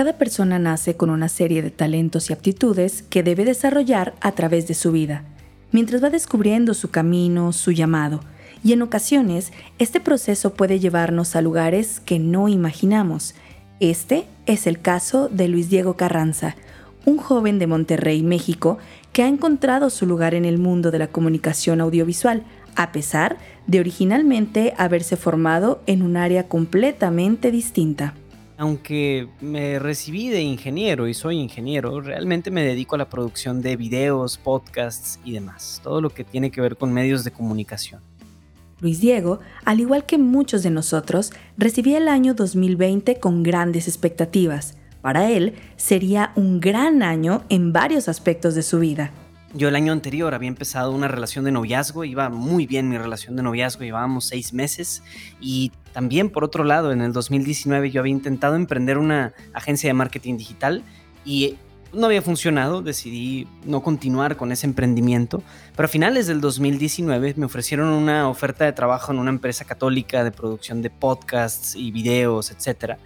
Cada persona nace con una serie de talentos y aptitudes que debe desarrollar a través de su vida, mientras va descubriendo su camino, su llamado, y en ocasiones este proceso puede llevarnos a lugares que no imaginamos. Este es el caso de Luis Diego Carranza, un joven de Monterrey, México, que ha encontrado su lugar en el mundo de la comunicación audiovisual, a pesar de originalmente haberse formado en un área completamente distinta. Aunque me recibí de ingeniero y soy ingeniero, realmente me dedico a la producción de videos, podcasts y demás, todo lo que tiene que ver con medios de comunicación. Luis Diego, al igual que muchos de nosotros, recibía el año 2020 con grandes expectativas. Para él sería un gran año en varios aspectos de su vida. Yo el año anterior había empezado una relación de noviazgo, iba muy bien mi relación de noviazgo, llevábamos seis meses y también por otro lado en el 2019 yo había intentado emprender una agencia de marketing digital y no había funcionado, decidí no continuar con ese emprendimiento, pero a finales del 2019 me ofrecieron una oferta de trabajo en una empresa católica de producción de podcasts y videos, etcétera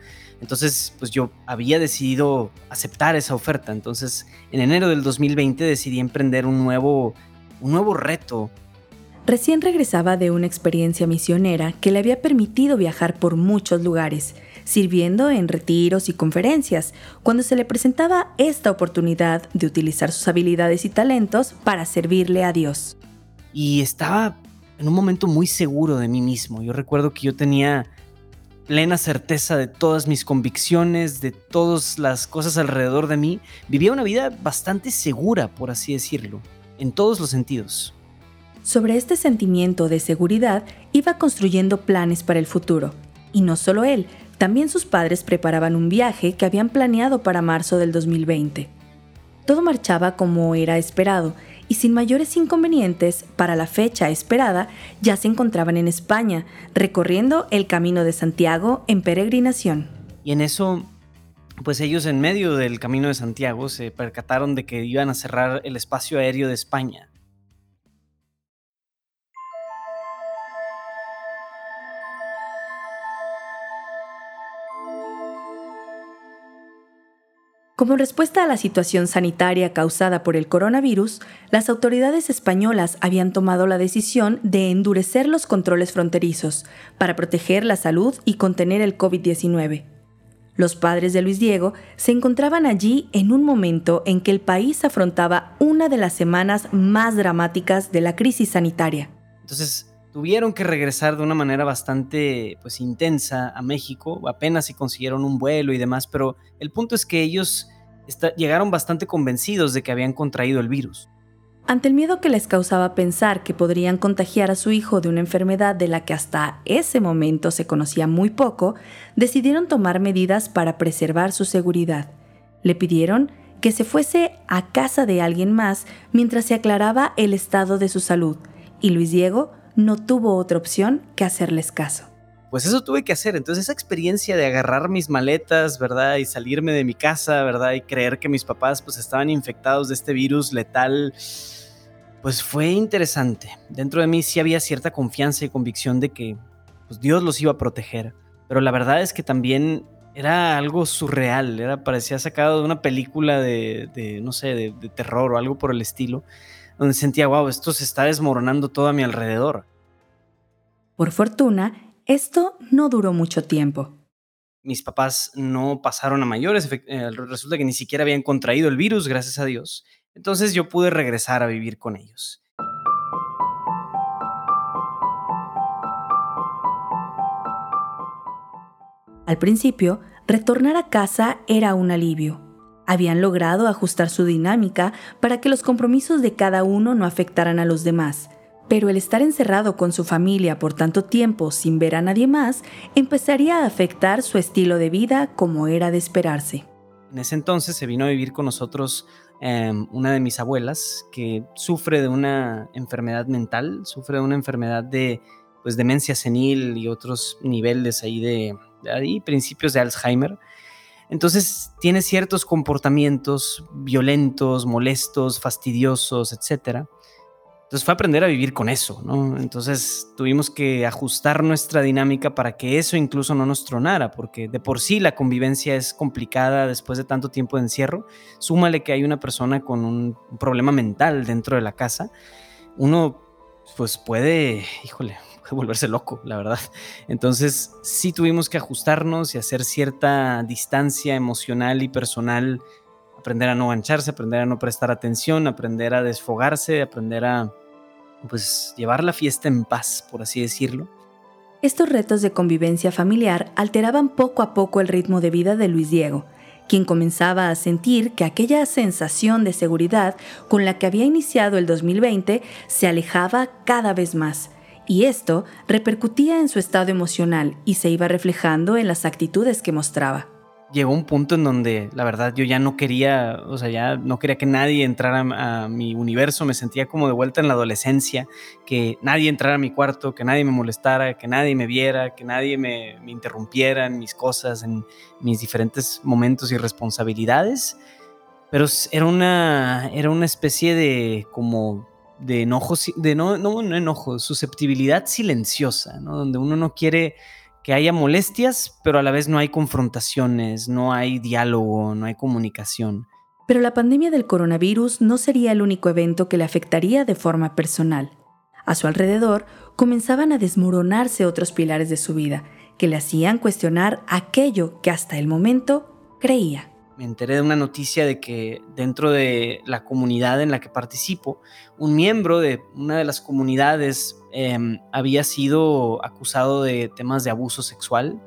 entonces, pues yo había decidido aceptar esa oferta. Entonces, en enero del 2020 decidí emprender un nuevo, un nuevo reto. Recién regresaba de una experiencia misionera que le había permitido viajar por muchos lugares, sirviendo en retiros y conferencias, cuando se le presentaba esta oportunidad de utilizar sus habilidades y talentos para servirle a Dios. Y estaba en un momento muy seguro de mí mismo. Yo recuerdo que yo tenía plena certeza de todas mis convicciones, de todas las cosas alrededor de mí, vivía una vida bastante segura, por así decirlo, en todos los sentidos. Sobre este sentimiento de seguridad iba construyendo planes para el futuro. Y no solo él, también sus padres preparaban un viaje que habían planeado para marzo del 2020. Todo marchaba como era esperado y sin mayores inconvenientes, para la fecha esperada, ya se encontraban en España, recorriendo el Camino de Santiago en peregrinación. Y en eso, pues ellos en medio del Camino de Santiago se percataron de que iban a cerrar el espacio aéreo de España. Como respuesta a la situación sanitaria causada por el coronavirus, las autoridades españolas habían tomado la decisión de endurecer los controles fronterizos para proteger la salud y contener el COVID-19. Los padres de Luis Diego se encontraban allí en un momento en que el país afrontaba una de las semanas más dramáticas de la crisis sanitaria. Entonces, tuvieron que regresar de una manera bastante pues intensa a México, apenas si consiguieron un vuelo y demás, pero el punto es que ellos llegaron bastante convencidos de que habían contraído el virus. Ante el miedo que les causaba pensar que podrían contagiar a su hijo de una enfermedad de la que hasta ese momento se conocía muy poco, decidieron tomar medidas para preservar su seguridad. Le pidieron que se fuese a casa de alguien más mientras se aclaraba el estado de su salud, y Luis Diego no tuvo otra opción que hacerles caso. Pues eso tuve que hacer. Entonces esa experiencia de agarrar mis maletas, ¿verdad? Y salirme de mi casa, ¿verdad? Y creer que mis papás pues estaban infectados de este virus letal, pues fue interesante. Dentro de mí sí había cierta confianza y convicción de que pues, Dios los iba a proteger. Pero la verdad es que también era algo surreal, era, parecía sacado de una película de, no sé, de, de terror o algo por el estilo, donde sentía, wow, esto se está desmoronando todo a mi alrededor. Por fortuna, esto no duró mucho tiempo. Mis papás no pasaron a mayores, eh, resulta que ni siquiera habían contraído el virus, gracias a Dios. Entonces yo pude regresar a vivir con ellos. Al principio, retornar a casa era un alivio. Habían logrado ajustar su dinámica para que los compromisos de cada uno no afectaran a los demás, pero el estar encerrado con su familia por tanto tiempo sin ver a nadie más empezaría a afectar su estilo de vida como era de esperarse. En ese entonces se vino a vivir con nosotros em, una de mis abuelas que sufre de una enfermedad mental, sufre de una enfermedad de pues, demencia senil y otros niveles ahí de, principios de Alzheimer. Entonces tiene ciertos comportamientos violentos, molestos, fastidiosos, etcétera Entonces fue aprender a vivir con eso, ¿no? Entonces tuvimos que ajustar nuestra dinámica para que eso incluso no nos tronara, porque de por sí la convivencia es complicada después de tanto tiempo de encierro. Súmale que hay una persona con un problema mental dentro de la casa. Uno pues puede, híjole, volverse loco, la verdad. Entonces sí tuvimos que ajustarnos y hacer cierta distancia emocional y personal aprender a no gancharse, aprender a no prestar atención, aprender a desfogarse, aprender a pues llevar la fiesta en paz, por así decirlo. Estos retos de convivencia familiar alteraban poco a poco el ritmo de vida de Luis Diego, quien comenzaba a sentir que aquella sensación de seguridad con la que había iniciado el 2020 se alejaba cada vez más, y esto repercutía en su estado emocional y se iba reflejando en las actitudes que mostraba llegó un punto en donde la verdad yo ya no quería, o sea, ya no quería que nadie entrara a, mi universo, me sentía como de vuelta en la adolescencia, que nadie entrara a mi cuarto, que nadie me molestara, que nadie me viera, que nadie me, interrumpiera en mis cosas, en mis diferentes momentos y responsabilidades. Pero era una, era una especie de como de enojo, de no, no, no enojo, susceptibilidad silenciosa, ¿no? Donde uno no quiere que haya molestias, pero a la vez no hay confrontaciones, no hay diálogo, no hay comunicación. Pero la pandemia del coronavirus no sería el único evento que le afectaría de forma personal. A su alrededor comenzaban a desmoronarse otros pilares de su vida, que le hacían cuestionar aquello que hasta el momento creía me enteré de una noticia de que dentro de la comunidad en la que participo, un miembro de una de las comunidades em, había sido acusado de temas de abuso sexual.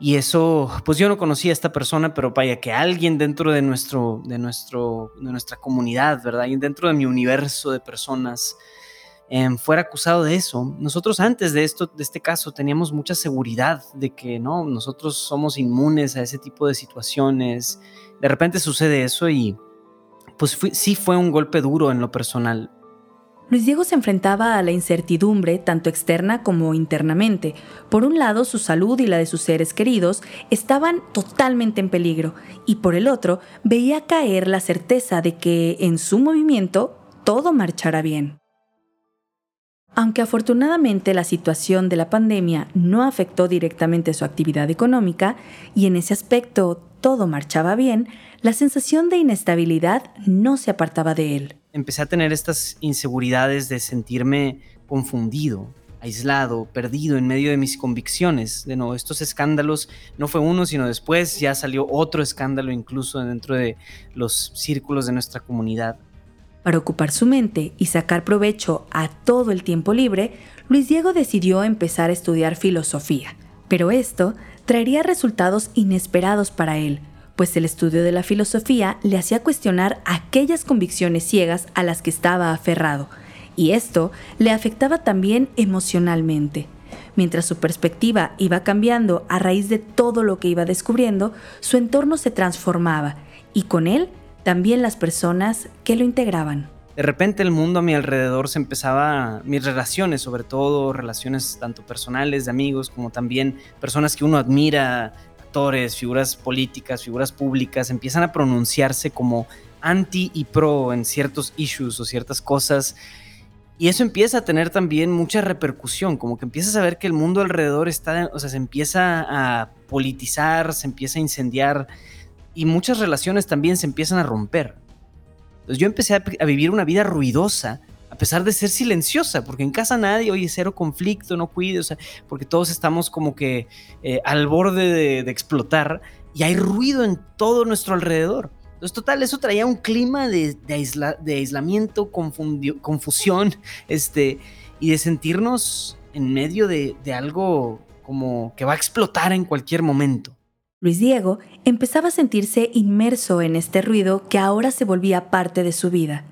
Y eso, pues yo no conocía a esta persona, pero vaya que alguien dentro de, nuestro, de, nuestro, de nuestra comunidad, ¿verdad? Y dentro de mi universo de personas, Em, fuera acusado de eso. Nosotros antes de esto, de este caso, teníamos mucha seguridad de que no, nosotros somos inmunes a ese tipo de situaciones. De repente sucede eso y pues sí fue un golpe duro en lo personal. Luis Diego se enfrentaba a la incertidumbre, tanto externa como internamente. Por un lado, su salud y la de sus seres queridos estaban totalmente en peligro, y por el otro, veía caer la certeza de que en su movimiento todo marchará bien. Aunque afortunadamente la situación de la pandemia no afectó directamente su actividad económica y en ese aspecto todo marchaba bien, la sensación de inestabilidad no se apartaba de él. Empecé a tener estas inseguridades de sentirme confundido, aislado, perdido en medio de mis convicciones. De nuevo, estos escándalos no fue uno, sino después ya salió otro escándalo incluso dentro de los círculos de nuestra comunidad. Para ocupar su mente y sacar provecho a todo el tiempo libre, Luis Diego decidió empezar a estudiar filosofía. Pero esto traería resultados inesperados para él, pues el estudio de la filosofía le hacía cuestionar aquellas convicciones ciegas a las que estaba aferrado, y esto le afectaba también emocionalmente. Mientras su perspectiva iba cambiando a raíz de todo lo que iba descubriendo, su entorno se transformaba, y con él también las personas que lo integraban. De repente el mundo a mi alrededor se empezaba, mis relaciones sobre todo, relaciones tanto personales, de amigos, como también personas que uno admira, actores, figuras políticas, figuras públicas, empiezan a pronunciarse como anti y pro en ciertos issues o ciertas cosas. Y eso empieza a tener también mucha repercusión, como que empiezas a ver que el mundo alrededor está, o sea, se empieza a politizar, se empieza a incendiar y muchas relaciones también se empiezan a romper. Entonces yo empecé a, vivir una vida ruidosa, a pesar de ser silenciosa, porque en casa nadie, oye, cero conflicto, no cuide, o sea, porque todos estamos como que eh, al borde de, explotar y hay ruido en todo nuestro alrededor. Entonces, total, eso traía un clima de, de aislamiento, confusión, este, y de sentirnos en medio de algo como que va a explotar en cualquier momento. Luis Diego empezaba a sentirse inmerso en este ruido que ahora se volvía parte de su vida.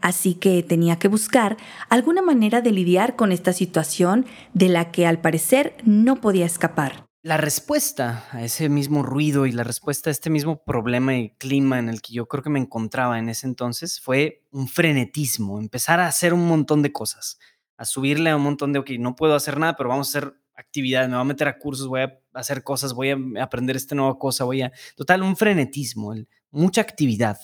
Así que tenía que buscar alguna manera de lidiar con esta situación de la que al parecer no podía escapar. La respuesta a ese mismo ruido y la respuesta a este mismo problema y clima en el que yo creo que me encontraba en ese entonces fue un frenetismo, empezar a hacer un montón de cosas, a subirle a un montón de, ok, no puedo hacer nada, pero vamos a hacer actividades, me voy a meter a cursos, voy a hacer cosas, voy a aprender esta nueva cosa, voy a... Total, un frenetismo, mucha actividad.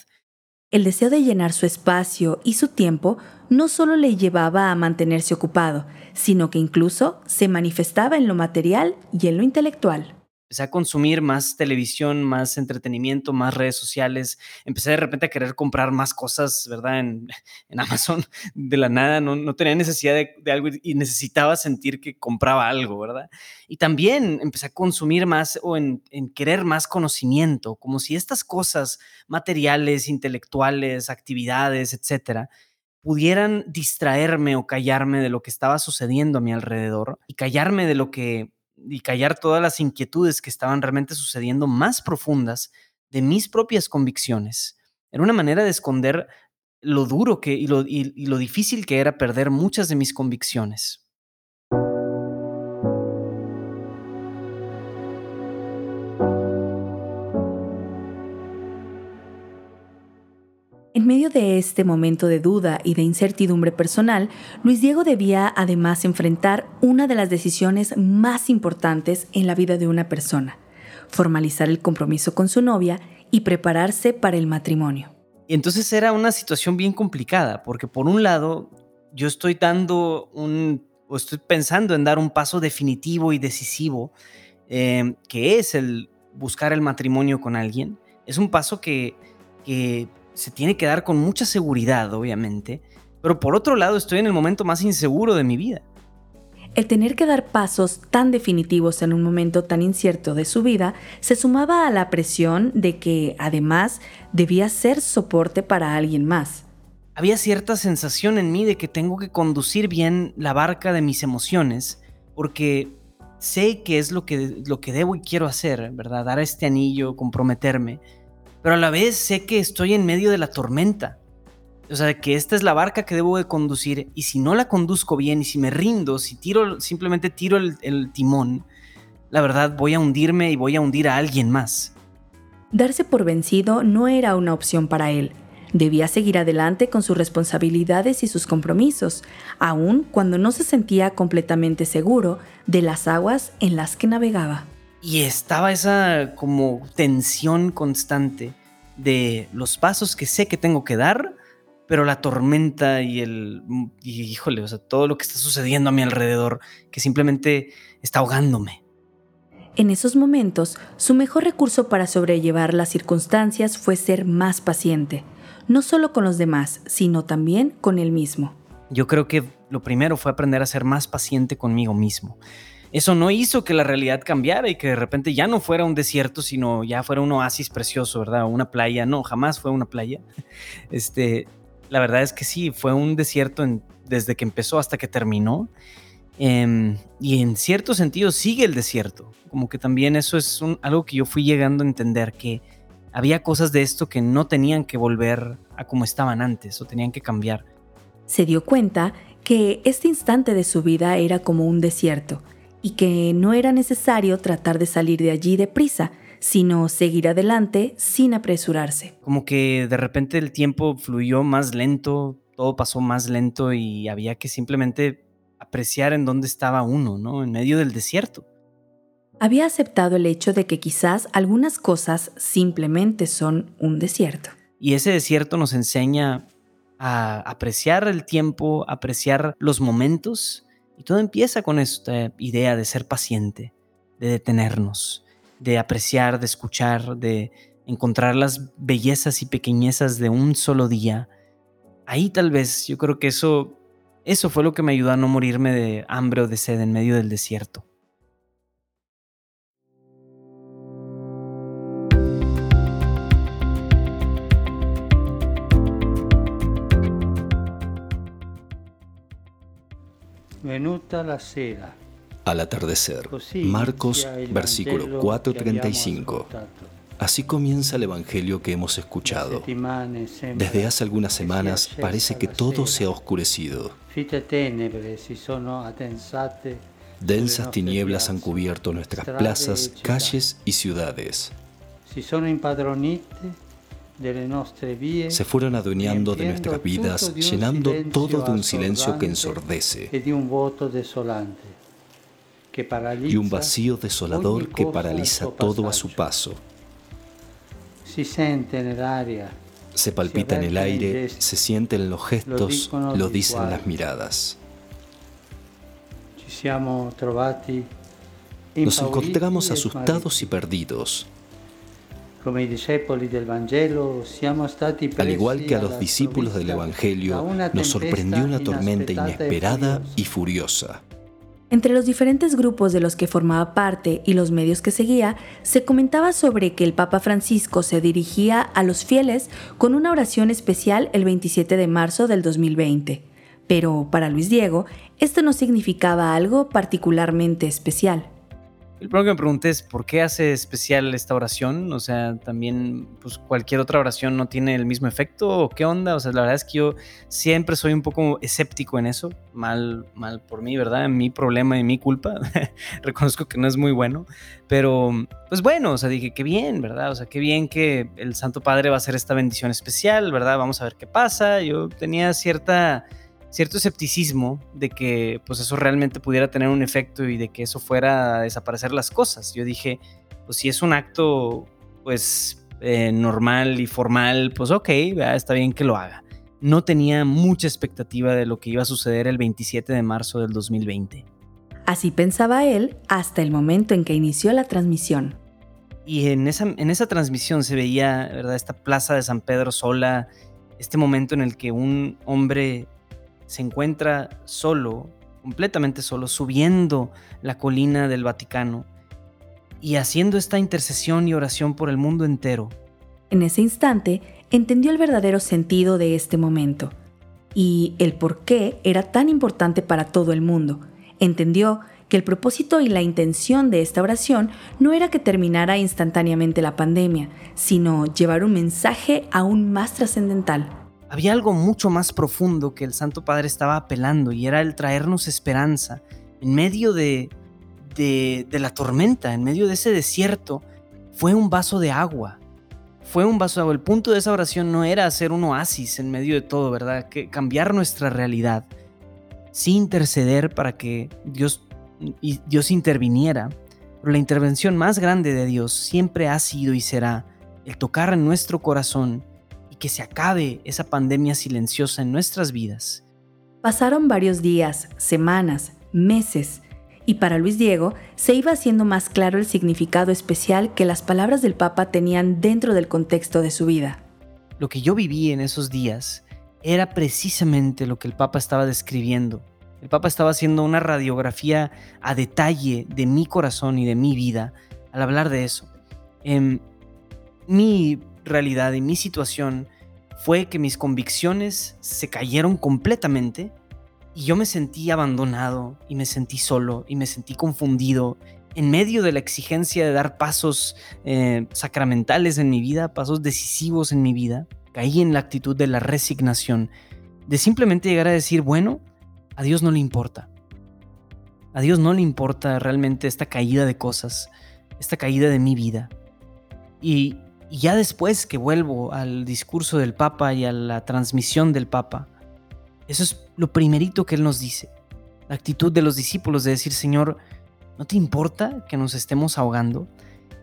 El deseo de llenar su espacio y su tiempo no solo le llevaba a mantenerse ocupado, sino que incluso se manifestaba en lo material y en lo intelectual empecé a consumir más televisión, más entretenimiento, más redes sociales, empecé de repente a querer comprar más cosas, ¿verdad? En, Amazon de la nada, no, tenía necesidad de, algo y necesitaba sentir que compraba algo, ¿verdad? Y también empecé a consumir más o en, en querer más conocimiento, como si estas cosas materiales, intelectuales, actividades, etcétera, pudieran distraerme o callarme de lo que estaba sucediendo a mi alrededor y callarme de lo que y callar todas las inquietudes que estaban realmente sucediendo más profundas de mis propias convicciones. Era una manera de esconder lo duro que, y, lo, y lo difícil que era perder muchas de mis convicciones. De este momento de duda y de incertidumbre personal, Luis Diego debía además enfrentar una de las decisiones más importantes en la vida de una persona, formalizar el compromiso con su novia y prepararse para el matrimonio. Y entonces era una situación bien complicada, porque por un lado yo estoy dando un, o estoy pensando en dar un paso definitivo y decisivo, eh, que es el buscar el matrimonio con alguien. Es un paso que, que se tiene que dar con mucha seguridad, obviamente, pero por otro lado estoy en el momento más inseguro de mi vida. El tener que dar pasos tan definitivos en un momento tan incierto de su vida se sumaba a la presión de que, además, debía ser soporte para alguien más. Había cierta sensación en mí de que tengo que conducir bien la barca de mis emociones, porque sé que es lo que, lo que debo y quiero hacer, ¿verdad? Dar este anillo, comprometerme pero a la vez sé que estoy en medio de la tormenta. O sea, que esta es la barca que debo de conducir y si no la conduzco bien y si me rindo, si tiro, simplemente tiro el, el timón, la verdad voy a hundirme y voy a hundir a alguien más. Darse por vencido no era una opción para él. Debía seguir adelante con sus responsabilidades y sus compromisos, aun cuando no se sentía completamente seguro de las aguas en las que navegaba. Y estaba esa como tensión constante de los pasos que sé que tengo que dar, pero la tormenta y el, híjole, o sea, todo lo que está sucediendo a mi alrededor, que simplemente está ahogándome. En esos momentos, su mejor recurso para sobrellevar las circunstancias fue ser más paciente, no solo con los demás, sino también con él mismo. Yo creo que lo primero fue aprender a ser más paciente conmigo mismo eso no hizo que la realidad cambiara y que de repente ya no fuera un desierto, sino ya fuera un oasis precioso, ¿verdad? Una playa. No, jamás fue una playa. Este, la verdad es que sí, fue un desierto desde que empezó hasta que terminó. Em, y en cierto sentido sigue el desierto. Como que también eso es algo que yo fui llegando a entender, que había cosas de esto que no tenían que volver a como estaban antes o tenían que cambiar. Se dio cuenta que este instante de su vida era como un desierto y que no era necesario tratar de salir de allí deprisa, sino seguir adelante sin apresurarse. Como que de repente el tiempo fluyó más lento, todo pasó más lento y había que simplemente apreciar en dónde estaba uno, ¿no? En medio del desierto. Había aceptado el hecho de que quizás algunas cosas simplemente son un desierto. Y ese desierto nos enseña a apreciar el tiempo, apreciar los momentos y todo empieza con esta idea de ser paciente, de detenernos, de apreciar, de escuchar, de encontrar las bellezas y pequeñezas de un solo día. Ahí tal vez yo creo que eso eso fue lo que me ayudó a no morirme de hambre o de sed en medio del desierto. Al atardecer, Marcos versículo 4:35. Así comienza el Evangelio que hemos escuchado. Desde hace algunas semanas parece que todo se ha oscurecido. Densas tinieblas han cubierto nuestras plazas, calles y ciudades se fueron adueñando de nuestras vidas, llenando todo de un silencio que ensordece. y un vacío desolador que paraliza todo a su paso. Se palpita en el aire, se siente en los gestos, lo dicen las miradas. Nos encontramos asustados y perdidos. Al igual que a los discípulos del Evangelio, nos sorprendió una tormenta inesperada y furiosa. Entre los diferentes grupos de los que formaba parte y los medios que seguía, se comentaba sobre que el Papa Francisco se dirigía a los fieles con una oración especial el 27 de marzo del 2020. Pero para Luis Diego, esto no significaba algo particularmente especial. El problema que me pregunté es por qué hace especial esta oración, o sea, también pues cualquier otra oración no tiene el mismo efecto o qué onda, o sea, la verdad es que yo siempre soy un poco escéptico en eso, mal mal por mí, ¿verdad? Mi problema y mi culpa. Reconozco que no es muy bueno, pero pues bueno, o sea, dije qué bien, ¿verdad? O sea, qué bien que el Santo Padre va a hacer esta bendición especial, ¿verdad? Vamos a ver qué pasa. Yo tenía cierta cierto escepticismo de que pues eso realmente pudiera tener un efecto y de que eso fuera a desaparecer las cosas. Yo dije, pues si es un acto pues eh, normal y formal, pues ok, está bien que lo haga. No tenía mucha expectativa de lo que iba a suceder el 27 de marzo del 2020. Así pensaba él hasta el momento en que inició la transmisión. Y en esa, en esa transmisión se veía, ¿verdad? Esta plaza de San Pedro sola, este momento en el que un hombre se encuentra solo, completamente solo, subiendo la colina del Vaticano y haciendo esta intercesión y oración por el mundo entero. En ese instante entendió el verdadero sentido de este momento y el por qué era tan importante para todo el mundo. Entendió que el propósito y la intención de esta oración no era que terminara instantáneamente la pandemia, sino llevar un mensaje aún más trascendental había algo mucho más profundo que el Santo Padre estaba apelando y era el traernos esperanza en medio de, de, la tormenta, en medio de ese desierto. Fue un vaso de agua. Fue un vaso de agua. El punto de esa oración no era hacer un oasis en medio de todo, ¿verdad? Que cambiar nuestra realidad. Sí interceder para que Dios, Dios interviniera. Pero la intervención más grande de Dios siempre ha sido y será el tocar en nuestro corazón que se acabe esa pandemia silenciosa en nuestras vidas. Pasaron varios días, semanas, meses, y para Luis Diego se iba haciendo más claro el significado especial que las palabras del Papa tenían dentro del contexto de su vida. Lo que yo viví en esos días era precisamente lo que el Papa estaba describiendo. El Papa estaba haciendo una radiografía a detalle de mi corazón y de mi vida al hablar de eso. En mi realidad y mi situación fue que mis convicciones se cayeron completamente y yo me sentí abandonado y me sentí solo y me sentí confundido en medio de la exigencia de dar pasos eh, sacramentales en mi vida, pasos decisivos en mi vida. Caí en la actitud de la resignación, de simplemente llegar a decir, bueno, a Dios no le importa. A Dios no le importa realmente esta caída de cosas, esta caída de mi vida. Y y ya después que vuelvo al discurso del Papa y a la transmisión del Papa, eso es lo primerito que Él nos dice. La actitud de los discípulos de decir, Señor, ¿no te importa que nos estemos ahogando?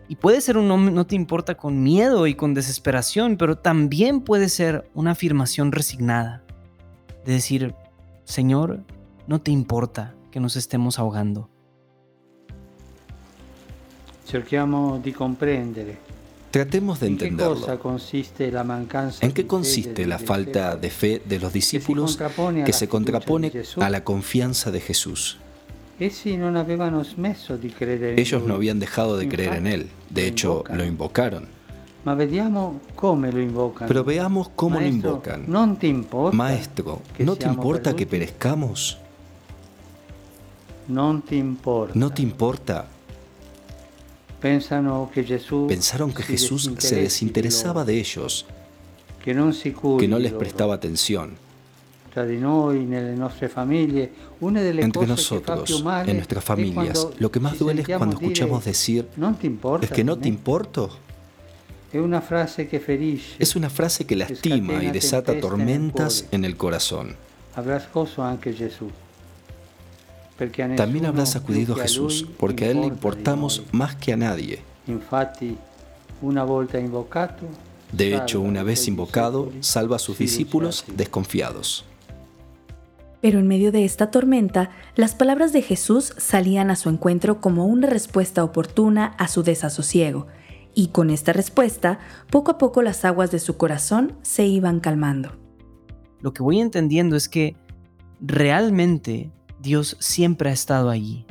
Y puede ser un no, no te importa con miedo y con desesperación, pero también puede ser una afirmación resignada. De decir, Señor, no te importa que nos estemos ahogando. Cerchiamo di comprendere Tratemos de entenderlo. ¿En qué consiste la falta de fe de los discípulos que se contrapone a la confianza de Jesús? Ellos no habían dejado de creer en Él, de hecho lo invocaron. Pero veamos cómo lo invocan. Maestro, ¿no te importa que perezcamos? No te importa Pensaron que Jesús se desinteresaba de ellos, que no les prestaba atención. Entre nosotros, en nuestras familias, lo que más duele es cuando escuchamos decir, ¿es que no te importo? Es una frase que lastima y desata tormentas en el corazón. También habrá sacudido a Jesús, porque a Él le importamos más que a nadie. De hecho, una vez invocado, salva a sus discípulos desconfiados. Pero en medio de esta tormenta, las palabras de Jesús salían a su encuentro como una respuesta oportuna a su desasosiego, y con esta respuesta, poco a poco las aguas de su corazón se iban calmando. Lo que voy entendiendo es que realmente Dios siempre ha estado allí.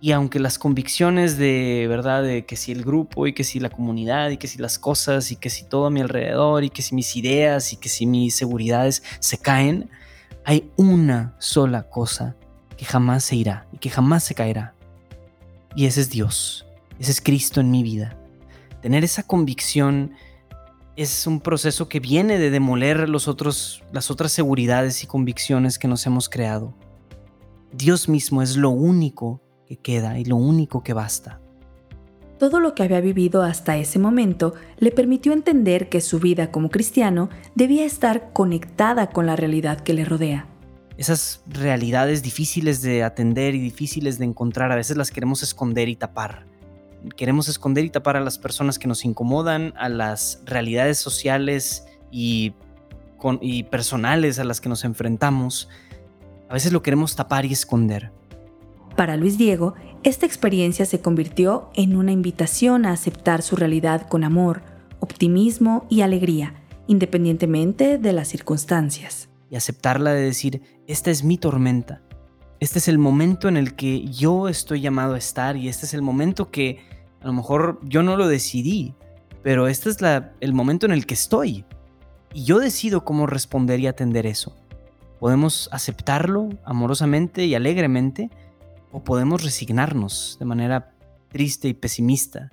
Y aunque las convicciones de verdad, de que si el grupo y que si la comunidad y que si las cosas y que si todo a mi alrededor y que si mis ideas y que si mis seguridades se caen, hay una sola cosa que jamás se irá y que jamás se caerá. Y ese es Dios, ese es Cristo en mi vida. Tener esa convicción es un proceso que viene de demoler los otros, las otras seguridades y convicciones que nos hemos creado. Dios mismo es lo único que queda y lo único que basta. Todo lo que había vivido hasta ese momento le permitió entender que su vida como cristiano debía estar conectada con la realidad que le rodea. Esas realidades difíciles de atender y difíciles de encontrar, a veces las queremos esconder y tapar. Queremos esconder y tapar a las personas que nos incomodan, a las realidades sociales y, y personales a las que nos enfrentamos. A veces lo queremos tapar y esconder. Para Luis Diego, esta experiencia se convirtió en una invitación a aceptar su realidad con amor, optimismo y alegría, independientemente de las circunstancias. Y aceptarla de decir, esta es mi tormenta, este es el momento en el que yo estoy llamado a estar y este es el momento que a lo mejor yo no lo decidí, pero este es el momento en el que estoy. Y yo decido cómo responder y atender eso. Podemos aceptarlo amorosamente y alegremente o podemos resignarnos de manera triste y pesimista.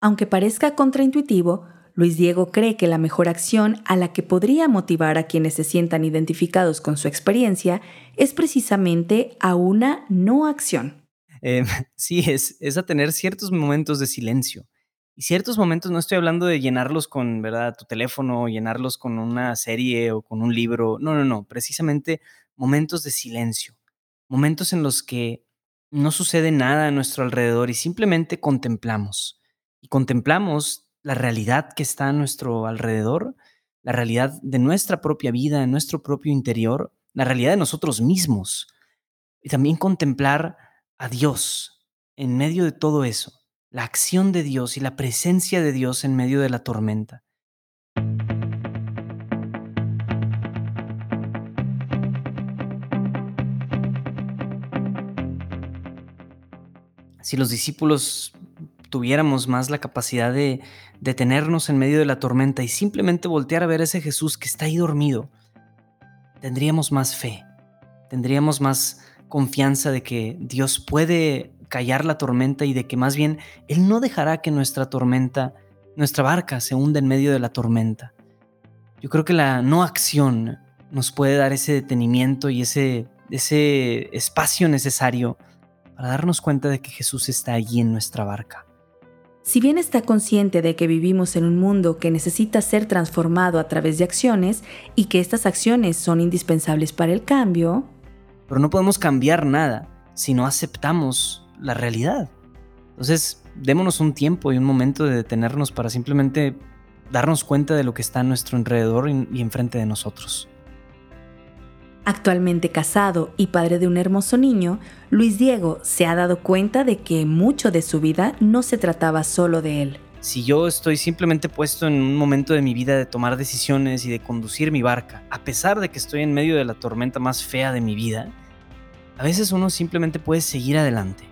Aunque parezca contraintuitivo, Luis Diego cree que la mejor acción a la que podría motivar a quienes se sientan identificados con su experiencia es precisamente a una no acción. Eh, sí, es, es a tener ciertos momentos de silencio. Y ciertos momentos, no estoy hablando de llenarlos con, ¿verdad?, tu teléfono, llenarlos con una serie o con un libro. No, no, no, precisamente momentos de silencio momentos en los que no sucede nada a nuestro alrededor y simplemente contemplamos. Y contemplamos la realidad que está a nuestro alrededor, la realidad de nuestra propia vida, de nuestro propio interior, la realidad de nosotros mismos. Y también contemplar a Dios en medio de todo eso, la acción de Dios y la presencia de Dios en medio de la tormenta. si los discípulos tuviéramos más la capacidad de detenernos en medio de la tormenta y simplemente voltear a ver a ese Jesús que está ahí dormido, tendríamos más fe, tendríamos más confianza de que Dios puede callar la tormenta y de que más bien Él no dejará que nuestra tormenta, nuestra barca se hunda en medio de la tormenta. Yo creo que la no acción nos puede dar ese detenimiento y ese, ese espacio necesario para darnos cuenta de que Jesús está allí en nuestra barca. Si bien está consciente de que vivimos en un mundo que necesita ser transformado a través de acciones y que estas acciones son indispensables para el cambio, pero no podemos cambiar nada si no aceptamos la realidad. Entonces, démonos un tiempo y un momento de detenernos para simplemente darnos cuenta de lo que está a nuestro alrededor y enfrente de nosotros. Actualmente casado y padre de un hermoso niño, Luis Diego se ha dado cuenta de que mucho de su vida no se trataba solo de él. Si yo estoy simplemente puesto en un momento de mi vida de tomar decisiones y de conducir mi barca, a pesar de que estoy en medio de la tormenta más fea de mi vida, a veces uno simplemente puede seguir adelante.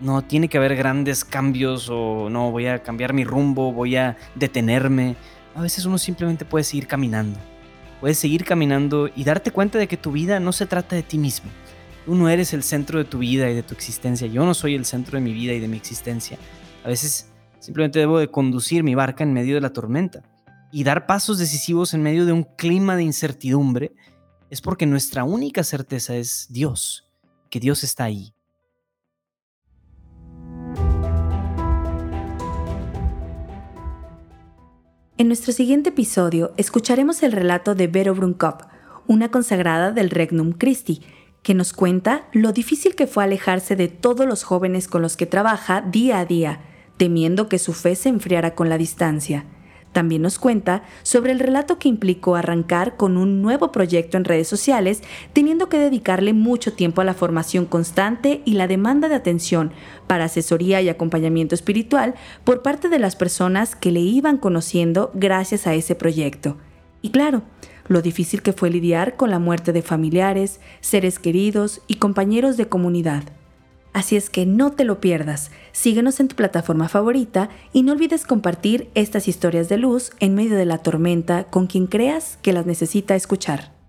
No tiene que haber grandes cambios o no voy a cambiar mi rumbo, voy a detenerme. A veces uno simplemente puede seguir caminando puedes seguir caminando y darte cuenta de que tu vida no se trata de ti mismo. Tú no eres el centro de tu vida y de tu existencia. Yo no soy el centro de mi vida y de mi existencia. A veces simplemente debo de conducir mi barca en medio de la tormenta y dar pasos decisivos en medio de un clima de incertidumbre es porque nuestra única certeza es Dios, que Dios está ahí. En nuestro siguiente episodio escucharemos el relato de Vero Brunkop, una consagrada del Regnum Christi, que nos cuenta lo difícil que fue alejarse de todos los jóvenes con los que trabaja día a día, temiendo que su fe se enfriara con la distancia. También nos cuenta sobre el relato que implicó arrancar con un nuevo proyecto en redes sociales, teniendo que dedicarle mucho tiempo a la formación constante y la demanda de atención para asesoría y acompañamiento espiritual por parte de las personas que le iban conociendo gracias a ese proyecto. Y claro, lo difícil que fue lidiar con la muerte de familiares, seres queridos y compañeros de comunidad. Así es que no te lo pierdas, síguenos en tu plataforma favorita y no olvides compartir estas historias de luz en medio de la tormenta con quien creas que las necesita escuchar.